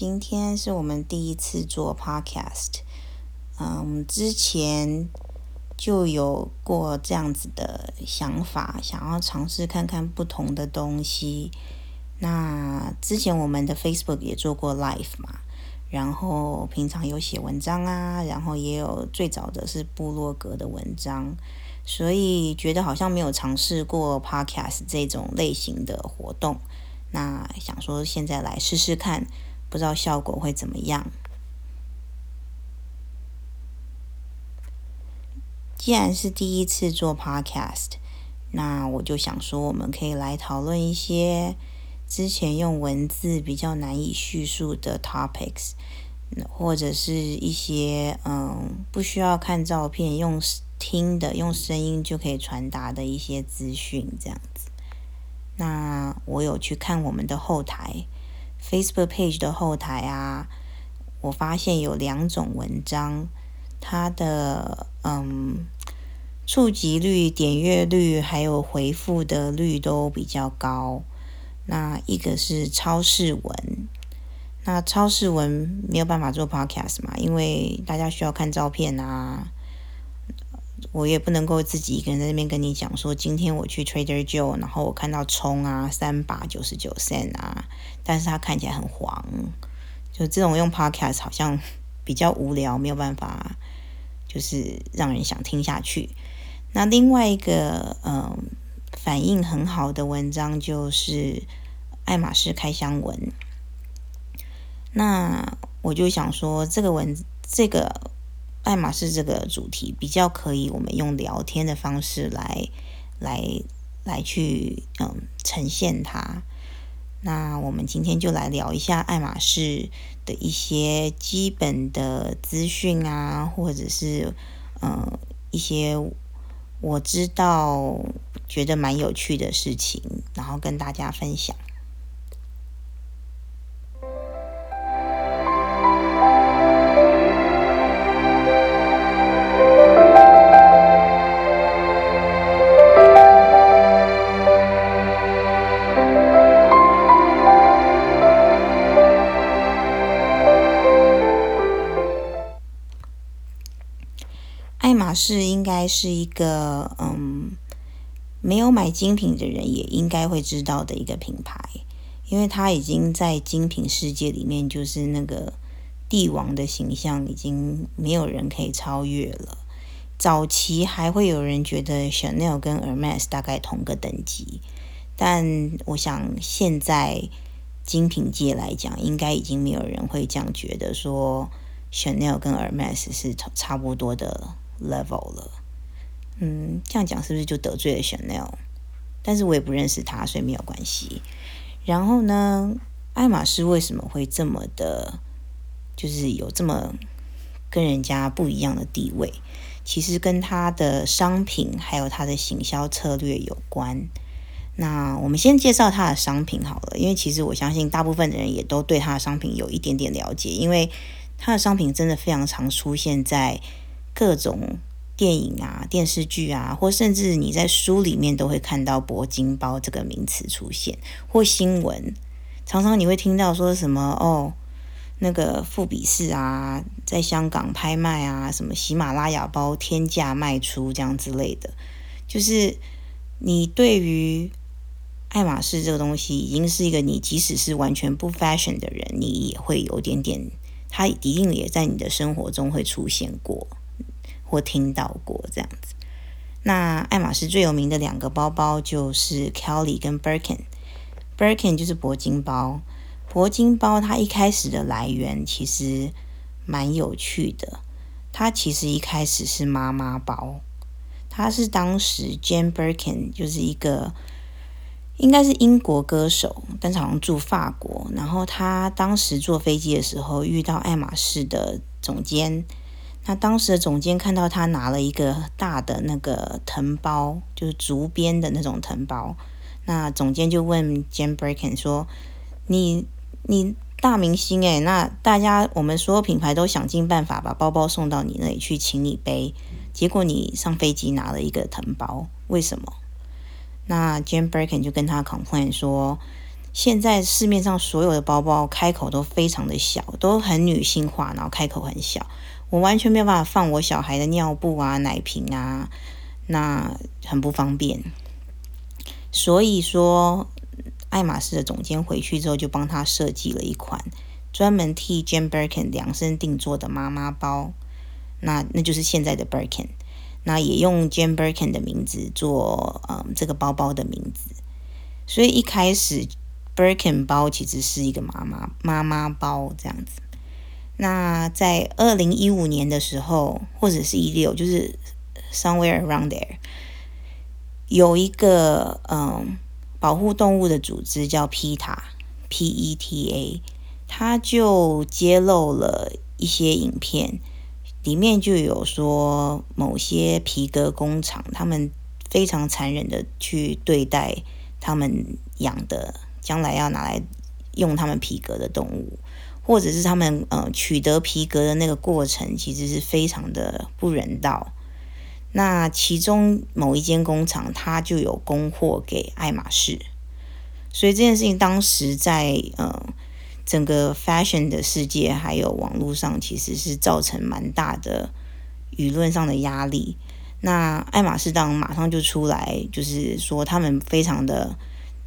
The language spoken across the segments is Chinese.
今天是我们第一次做 Podcast。嗯，之前就有过这样子的想法，想要尝试看看不同的东西。那之前我们的 Facebook 也做过 Live 嘛，然后平常有写文章啊，然后也有最早的是部落格的文章，所以觉得好像没有尝试过 Podcast 这种类型的活动。那想说现在来试试看，不知道效果会怎么样。既然是第一次做 Podcast，那我就想说，我们可以来讨论一些之前用文字比较难以叙述的 topics，或者是一些嗯不需要看照片，用听的、用声音就可以传达的一些资讯，这样子。那我有去看我们的后台，Facebook page 的后台啊，我发现有两种文章，它的嗯触及率、点阅率还有回复的率都比较高。那一个是超市文，那超市文没有办法做 Podcast 嘛，因为大家需要看照片啊。我也不能够自己一个人在那边跟你讲说，今天我去 Trader Joe，然后我看到葱啊三把九十九 cent 啊，但是它看起来很黄，就这种用 Podcast 好像比较无聊，没有办法，就是让人想听下去。那另外一个嗯反应很好的文章就是爱马仕开箱文，那我就想说这个文这个。爱马仕这个主题比较可以，我们用聊天的方式来来来去嗯呈现它。那我们今天就来聊一下爱马仕的一些基本的资讯啊，或者是嗯一些我知道觉得蛮有趣的事情，然后跟大家分享。是应该是一个嗯，没有买精品的人也应该会知道的一个品牌，因为它已经在精品世界里面就是那个帝王的形象，已经没有人可以超越了。早期还会有人觉得 Chanel 跟 Hermes 大概同个等级，但我想现在精品界来讲，应该已经没有人会这样觉得说 Chanel 跟 Hermes 是差不多的。Level 了，嗯，这样讲是不是就得罪了 Chanel？但是我也不认识他，所以没有关系。然后呢，爱马仕为什么会这么的，就是有这么跟人家不一样的地位？其实跟他的商品还有他的行销策略有关。那我们先介绍他的商品好了，因为其实我相信大部分的人也都对他的商品有一点点了解，因为他的商品真的非常常出现在。各种电影啊、电视剧啊，或甚至你在书里面都会看到“铂金包”这个名词出现，或新闻常常你会听到说什么哦，那个富比士啊，在香港拍卖啊，什么喜马拉雅包天价卖出这样之类的，就是你对于爱马仕这个东西，已经是一个你即使是完全不 fashion 的人，你也会有点点，它一定也在你的生活中会出现过。或听到过这样子，那爱马仕最有名的两个包包就是 Kelly 跟 Birkin。Birkin 就是铂金包，铂金包它一开始的来源其实蛮有趣的。它其实一开始是妈妈包，它是当时 Jane Birkin 就是一个应该是英国歌手，但是好像住法国。然后他当时坐飞机的时候遇到爱马仕的总监。那当时的总监看到他拿了一个大的那个藤包，就是竹编的那种藤包。那总监就问 Jane Birkin 说：“你你大明星诶，那大家我们所有品牌都想尽办法把包包送到你那里去，请你背。结果你上飞机拿了一个藤包，为什么？”那 Jane Birkin 就跟他 complain 说：“现在市面上所有的包包开口都非常的小，都很女性化，然后开口很小，我完全没有办法放我小孩的尿布啊、奶瓶啊，那很不方便。所以说，爱马仕的总监回去之后，就帮他设计了一款专门替 Jane Birkin 量身定做的妈妈包，那那就是现在的 Birkin，那也用 Jane Birkin 的名字做嗯这个包包的名字，所以一开始。Birkin 包其实是一个妈妈妈妈包这样子。那在二零一五年的时候，或者是一六，就是 somewhere around there，有一个嗯保护动物的组织叫 PETA，P-E-T-A，他就揭露了一些影片，里面就有说某些皮革工厂，他们非常残忍的去对待他们养的。将来要拿来用他们皮革的动物，或者是他们呃取得皮革的那个过程，其实是非常的不人道。那其中某一间工厂，它就有供货给爱马仕，所以这件事情当时在呃整个 fashion 的世界还有网络上，其实是造成蛮大的舆论上的压力。那爱马仕当马上就出来，就是说他们非常的。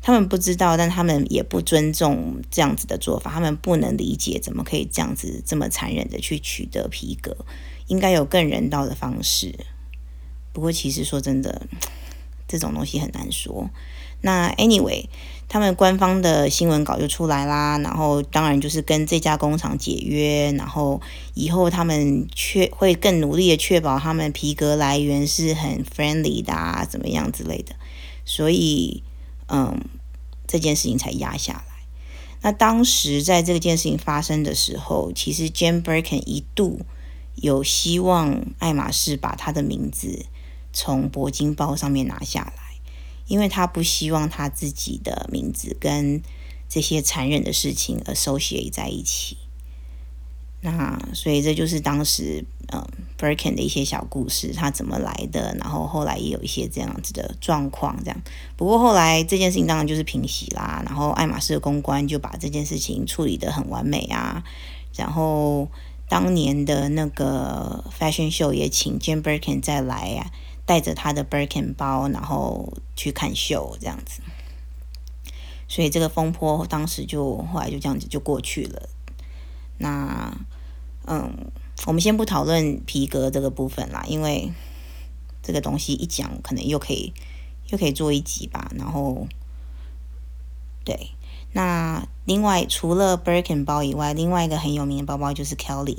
他们不知道，但他们也不尊重这样子的做法。他们不能理解怎么可以这样子这么残忍的去取得皮革，应该有更人道的方式。不过，其实说真的，这种东西很难说。那 anyway，他们官方的新闻稿就出来啦，然后当然就是跟这家工厂解约，然后以后他们确会更努力的确保他们皮革来源是很 friendly 的啊，怎么样之类的。所以。嗯，这件事情才压下来。那当时在这件事情发生的时候，其实 Jane Birkin 一度有希望爱马仕把他的名字从铂金包上面拿下来，因为他不希望他自己的名字跟这些残忍的事情 associate 在一起。那所以这就是当时嗯 Birkin 的一些小故事，他怎么来的，然后后来也有一些这样子的状况，这样。不过后来这件事情当然就是平息啦，然后爱马仕的公关就把这件事情处理的很完美啊，然后当年的那个 Fashion Show 也请 Jane Birkin 再来啊，带着他的 Birkin 包，然后去看秀这样子。所以这个风波当时就后来就这样子就过去了。那，嗯，我们先不讨论皮革这个部分啦，因为这个东西一讲，可能又可以又可以做一集吧。然后，对，那另外除了 Birkin 包以外，另外一个很有名的包包就是 Kelly。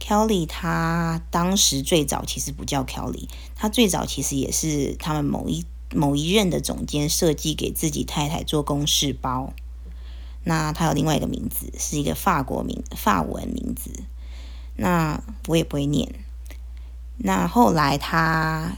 Kelly 他当时最早其实不叫 Kelly，他最早其实也是他们某一某一任的总监设计给自己太太做公事包。那他有另外一个名字，是一个法国名，法文名字。那我也不会念。那后来他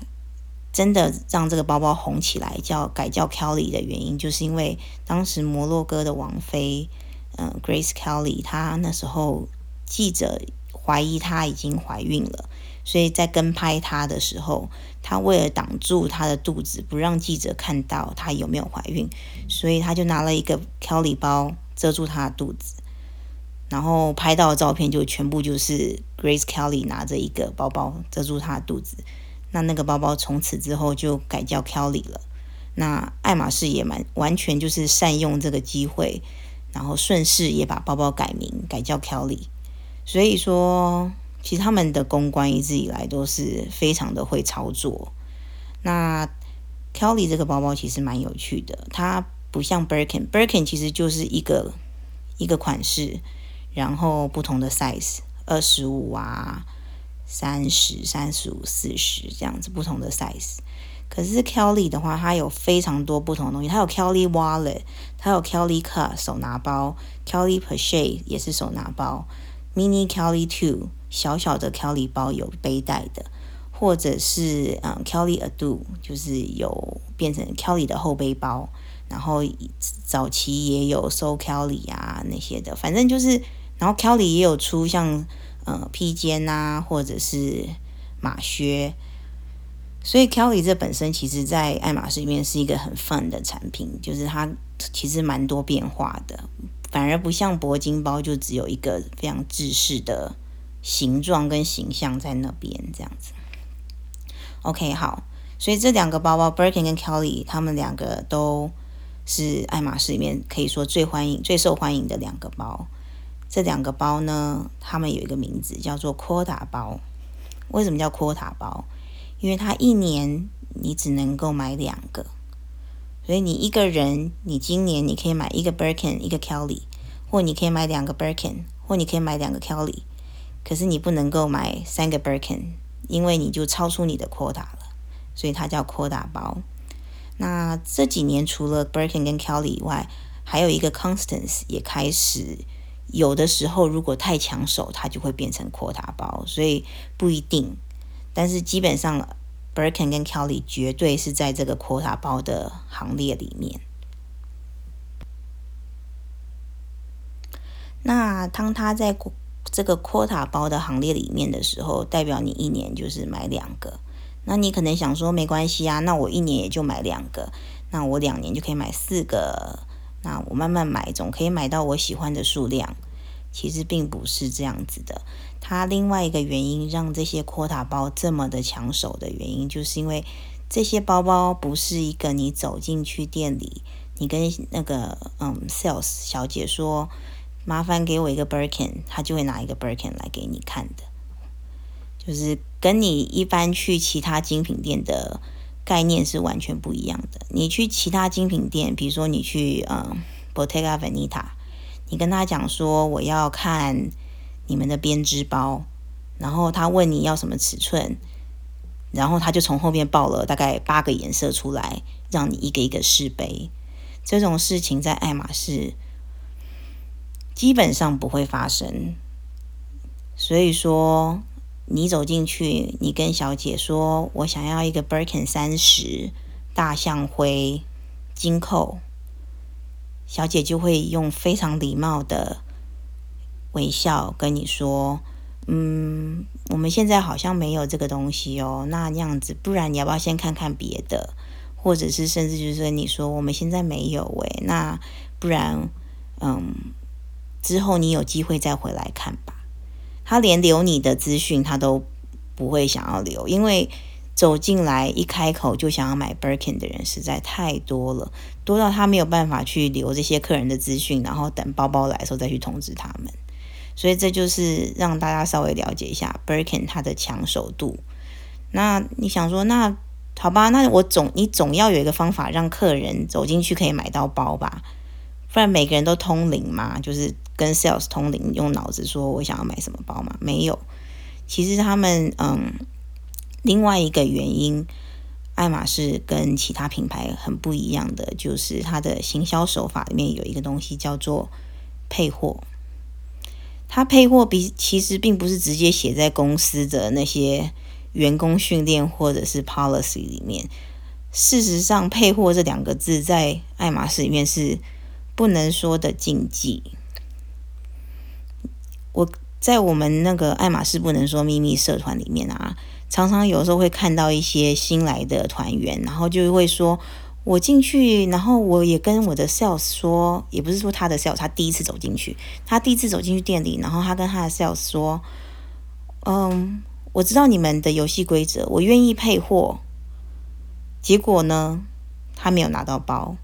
真的让这个包包红起来，叫改叫 Kelly 的原因，就是因为当时摩洛哥的王妃，嗯、，Grace Kelly，她那时候记者怀疑她已经怀孕了。所以在跟拍她的时候，她为了挡住她的肚子，不让记者看到她有没有怀孕，所以她就拿了一个 Kelly 包遮住她的肚子，然后拍到的照片就全部就是 Grace Kelly 拿着一个包包遮住她的肚子。那那个包包从此之后就改叫 Kelly 了。那爱马仕也蛮完全就是善用这个机会，然后顺势也把包包改名改叫 Kelly。所以说。其实他们的公关一直以来都是非常的会操作。那 Kelly 这个包包其实蛮有趣的，它不像 Birkin，Birkin 其实就是一个一个款式，然后不同的 size，二十五啊、三十、三十五、四十这样子不同的 size。可是 Kelly 的话，它有非常多不同的东西，它有 Kelly Wallet，它有 Kelly Cup 手拿包，Kelly p o c h e 也是手拿包，Mini Kelly Two。小小的 Kelly 包有背带的，或者是嗯 Kelly Ado 就是有变成 Kelly 的后背包，然后早期也有 So Kelly 啊那些的，反正就是，然后 Kelly 也有出像呃披肩啊，或者是马靴，所以 Kelly 这本身其实在爱马仕里面是一个很 fun 的产品，就是它其实蛮多变化的，反而不像铂金包就只有一个非常制式的形状跟形象在那边这样子。OK，好，所以这两个包包 Birkin 跟 Kelly，他们两个都是爱马仕里面可以说最欢迎、最受欢迎的两个包。这两个包呢，他们有一个名字叫做 Quota 包。为什么叫 Quota 包？因为它一年你只能够买两个，所以你一个人，你今年你可以买一个 Birkin，一个 Kelly，或你可以买两个 Birkin，或你可以买两个 Kelly，可是你不能够买三个 Birkin，因为你就超出你的 quota 了，所以它叫 Quota 包。那这几年除了 Birkin 跟 Kelly 以外，还有一个 Constance 也开始。有的时候，如果太抢手，它就会变成 quota 包，所以不一定。但是基本上，Birkin 跟 Kelly 绝对是在这个 quota 包的行列里面。那当它在这个 quota 包的行列里面的时候，代表你一年就是买两个。那你可能想说，没关系啊，那我一年也就买两个，那我两年就可以买四个。那我慢慢买，总可以买到我喜欢的数量。其实并不是这样子的。它另外一个原因让这些 quota 包这么的抢手的原因，就是因为这些包包不是一个你走进去店里，你跟那个嗯 sales 小姐说，麻烦给我一个 Birkin，她就会拿一个 Birkin 来给你看的。就是跟你一般去其他精品店的。概念是完全不一样的。你去其他精品店，比如说你去嗯 Bottega Veneta，你跟他讲说我要看你们的编织包，然后他问你要什么尺寸，然后他就从后面报了大概八个颜色出来，让你一个一个试背。这种事情在爱马仕基本上不会发生，所以说。你走进去，你跟小姐说：“我想要一个 Birkin 三十大象灰金扣。”小姐就会用非常礼貌的微笑跟你说：“嗯，我们现在好像没有这个东西哦。那这样子，不然你要不要先看看别的？或者是甚至就是说，你说我们现在没有诶，那不然，嗯，之后你有机会再回来看吧。”他连留你的资讯他都不会想要留，因为走进来一开口就想要买 Birkin 的人实在太多了，多到他没有办法去留这些客人的资讯，然后等包包来的时候再去通知他们。所以这就是让大家稍微了解一下 Birkin 它的抢手度。那你想说，那好吧，那我总你总要有一个方法让客人走进去可以买到包吧？不然每个人都通灵嘛，就是跟 sales 通灵，用脑子说我想要买什么包嘛？没有，其实他们嗯，另外一个原因，爱马仕跟其他品牌很不一样的，就是它的行销手法里面有一个东西叫做配货。它配货比其实并不是直接写在公司的那些员工训练或者是 policy 里面。事实上，配货这两个字在爱马仕里面是。不能说的禁忌。我在我们那个爱马仕不能说秘密社团里面啊，常常有时候会看到一些新来的团员，然后就会说，我进去，然后我也跟我的 sales 说，也不是说他的 sales，他第一次走进去，他第一次走进去店里，然后他跟他的 sales 说，嗯，我知道你们的游戏规则，我愿意配货。结果呢，他没有拿到包。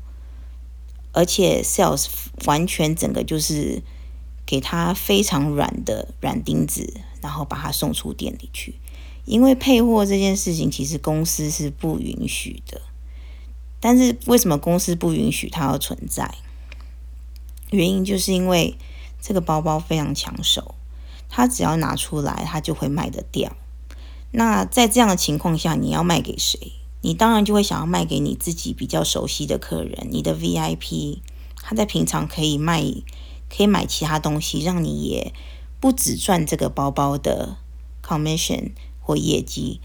而且 sales 完全整个就是给他非常软的软钉子，然后把他送出店里去。因为配货这件事情，其实公司是不允许的。但是为什么公司不允许它要存在？原因就是因为这个包包非常抢手，它只要拿出来，它就会卖得掉。那在这样的情况下，你要卖给谁？你当然就会想要卖给你自己比较熟悉的客人，你的 VIP，他在平常可以卖，可以买其他东西，让你也不只赚这个包包的 commission 或业绩，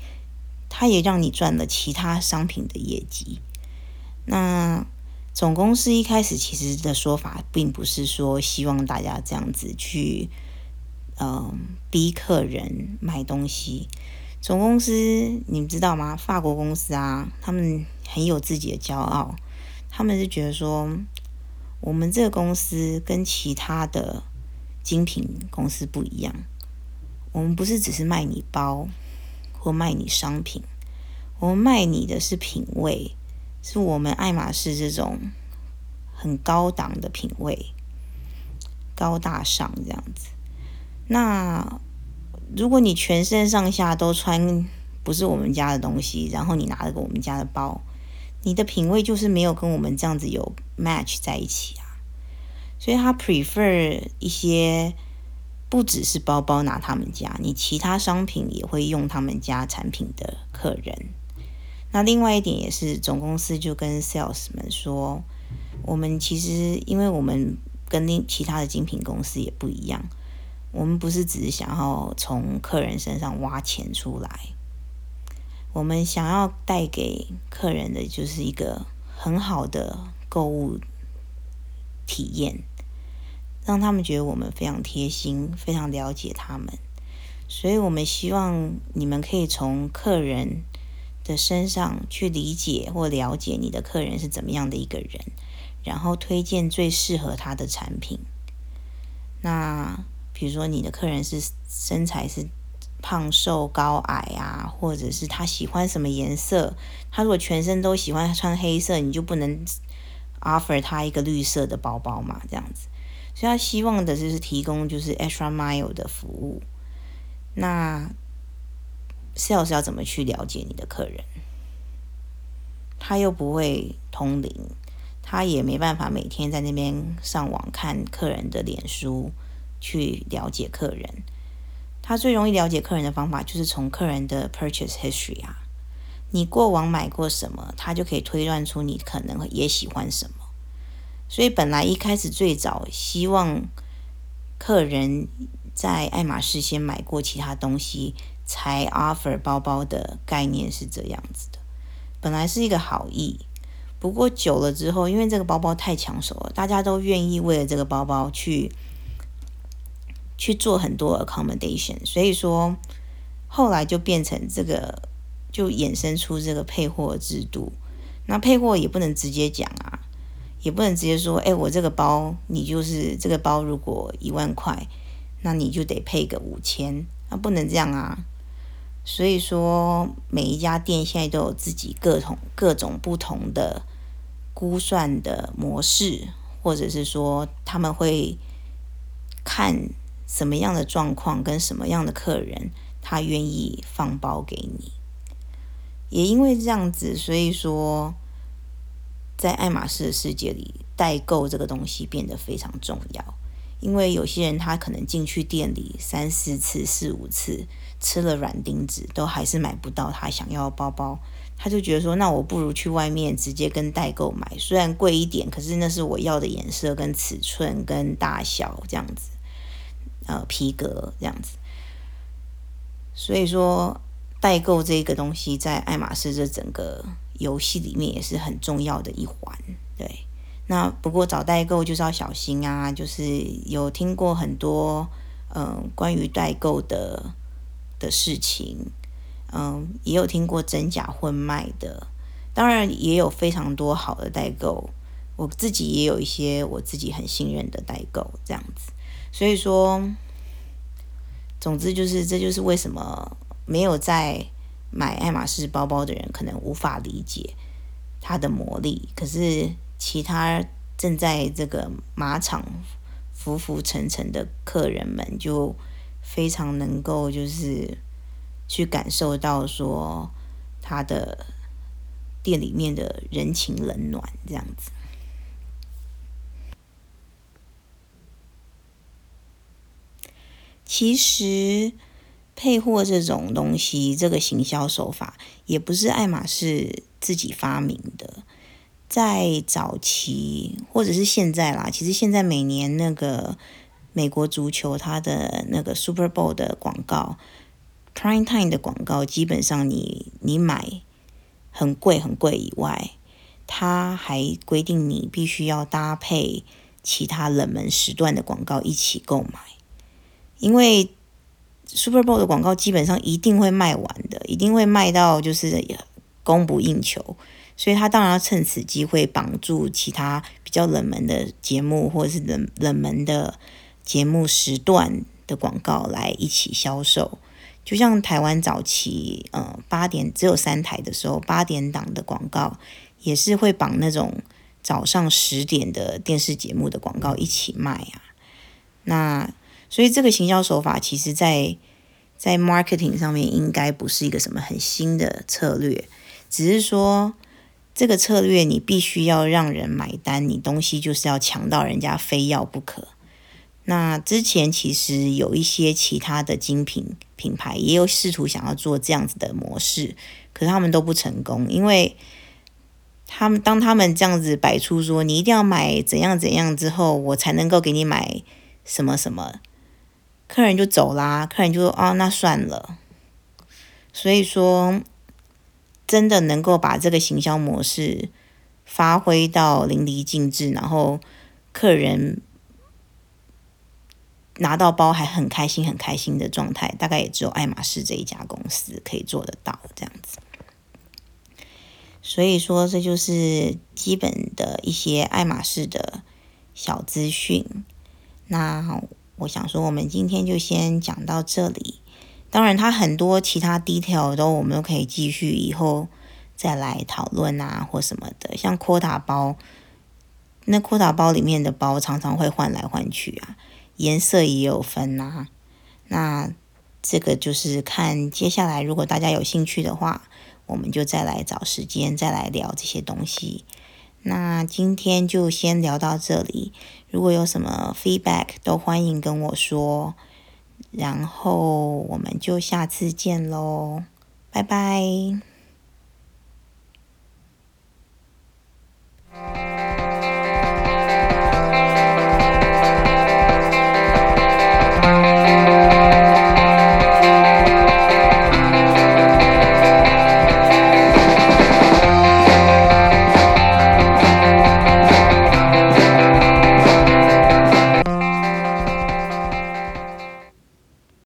他也让你赚了其他商品的业绩。那总公司一开始其实的说法，并不是说希望大家这样子去，嗯、逼客人买东西。总公司你们知道吗？法国公司啊，他们很有自己的骄傲，他们是觉得说，我们这个公司跟其他的精品公司不一样，我们不是只是卖你包或卖你商品，我们卖你的是品味，是我们爱马仕这种很高档的品味，高大上这样子。那如果你全身上下都穿不是我们家的东西，然后你拿了个我们家的包，你的品味就是没有跟我们这样子有 match 在一起啊。所以他 prefer 一些不只是包包拿他们家，你其他商品也会用他们家产品的客人。那另外一点也是总公司就跟 sales 们说，我们其实因为我们跟另其他的精品公司也不一样。我们不是只是想要从客人身上挖钱出来，我们想要带给客人的就是一个很好的购物体验，让他们觉得我们非常贴心，非常了解他们。所以我们希望你们可以从客人的身上去理解或了解你的客人是怎么样的一个人，然后推荐最适合他的产品。那。比如说，你的客人是身材是胖瘦高矮啊，或者是他喜欢什么颜色？他如果全身都喜欢穿黑色，你就不能 offer 他一个绿色的包包嘛，这样子。所以他希望的就是提供就是 extra mile 的服务。那 sales 要怎么去了解你的客人？他又不会通灵，他也没办法每天在那边上网看客人的脸书。去了解客人，他最容易了解客人的方法就是从客人的 purchase history 啊，你过往买过什么，他就可以推断出你可能也喜欢什么。所以本来一开始最早希望客人在爱马仕先买过其他东西才 offer 包包的概念是这样子的，本来是一个好意，不过久了之后，因为这个包包太抢手了，大家都愿意为了这个包包去。去做很多 accommodation，所以说后来就变成这个，就衍生出这个配货制度。那配货也不能直接讲啊，也不能直接说，哎，我这个包你就是这个包，如果一万块，那你就得配个五千，那不能这样啊。所以说每一家店现在都有自己各种各种不同的估算的模式，或者是说他们会看。什么样的状况跟什么样的客人，他愿意放包给你？也因为这样子，所以说，在爱马仕的世界里，代购这个东西变得非常重要。因为有些人他可能进去店里三四次、四五次，吃了软钉子，都还是买不到他想要的包包，他就觉得说，那我不如去外面直接跟代购买，虽然贵一点，可是那是我要的颜色、跟尺寸、跟大小这样子。呃，皮革这样子，所以说代购这个东西在爱马仕这整个游戏里面也是很重要的一环。对，那不过找代购就是要小心啊，就是有听过很多嗯、关于代购的的事情，嗯、也有听过真假混卖的，当然也有非常多好的代购，我自己也有一些我自己很信任的代购这样子。所以说，总之就是，这就是为什么没有在买爱马仕包包的人可能无法理解它的魔力。可是，其他正在这个马场浮浮沉沉的客人们，就非常能够就是去感受到说，他的店里面的人情冷暖这样子。其实配货这种东西，这个行销手法也不是爱马仕自己发明的。在早期或者是现在啦，其实现在每年那个美国足球它的那个 Super Bowl 的广告，Prime Time 的广告，基本上你你买很贵很贵以外，它还规定你必须要搭配其他冷门时段的广告一起购买。因为 Super Bowl 的广告基本上一定会卖完的，一定会卖到就是供不应求，所以他当然要趁此机会绑住其他比较冷门的节目或者是冷冷门的节目时段的广告来一起销售。就像台湾早期，呃，八点只有三台的时候，八点档的广告也是会绑那种早上十点的电视节目的广告一起卖啊。那所以这个行销手法，其实在在 marketing 上面应该不是一个什么很新的策略，只是说这个策略你必须要让人买单，你东西就是要强到人家非要不可。那之前其实有一些其他的精品品牌也有试图想要做这样子的模式，可是他们都不成功，因为他们当他们这样子摆出说你一定要买怎样怎样之后，我才能够给你买什么什么，客人就走啦，客人就说哦，那算了。所以说，真的能够把这个行销模式发挥到淋漓尽致，然后客人。拿到包还很开心、很开心的状态，大概也只有爱马仕这一家公司可以做得到这样子。所以说，这就是基本的一些爱马仕的小资讯。那我想说，我们今天就先讲到这里。当然，它很多其他 detail 都我们都可以继续以后再来讨论啊，或什么的。像扩大包，那扩大包里面的包常常会换来换去啊。颜色也有分呐、啊，那这个就是看接下来，如果大家有兴趣的话，我们就再来找时间再来聊这些东西。那今天就先聊到这里。如果有什么 feedback 都欢迎跟我说。然后我们就下次见喽拜拜。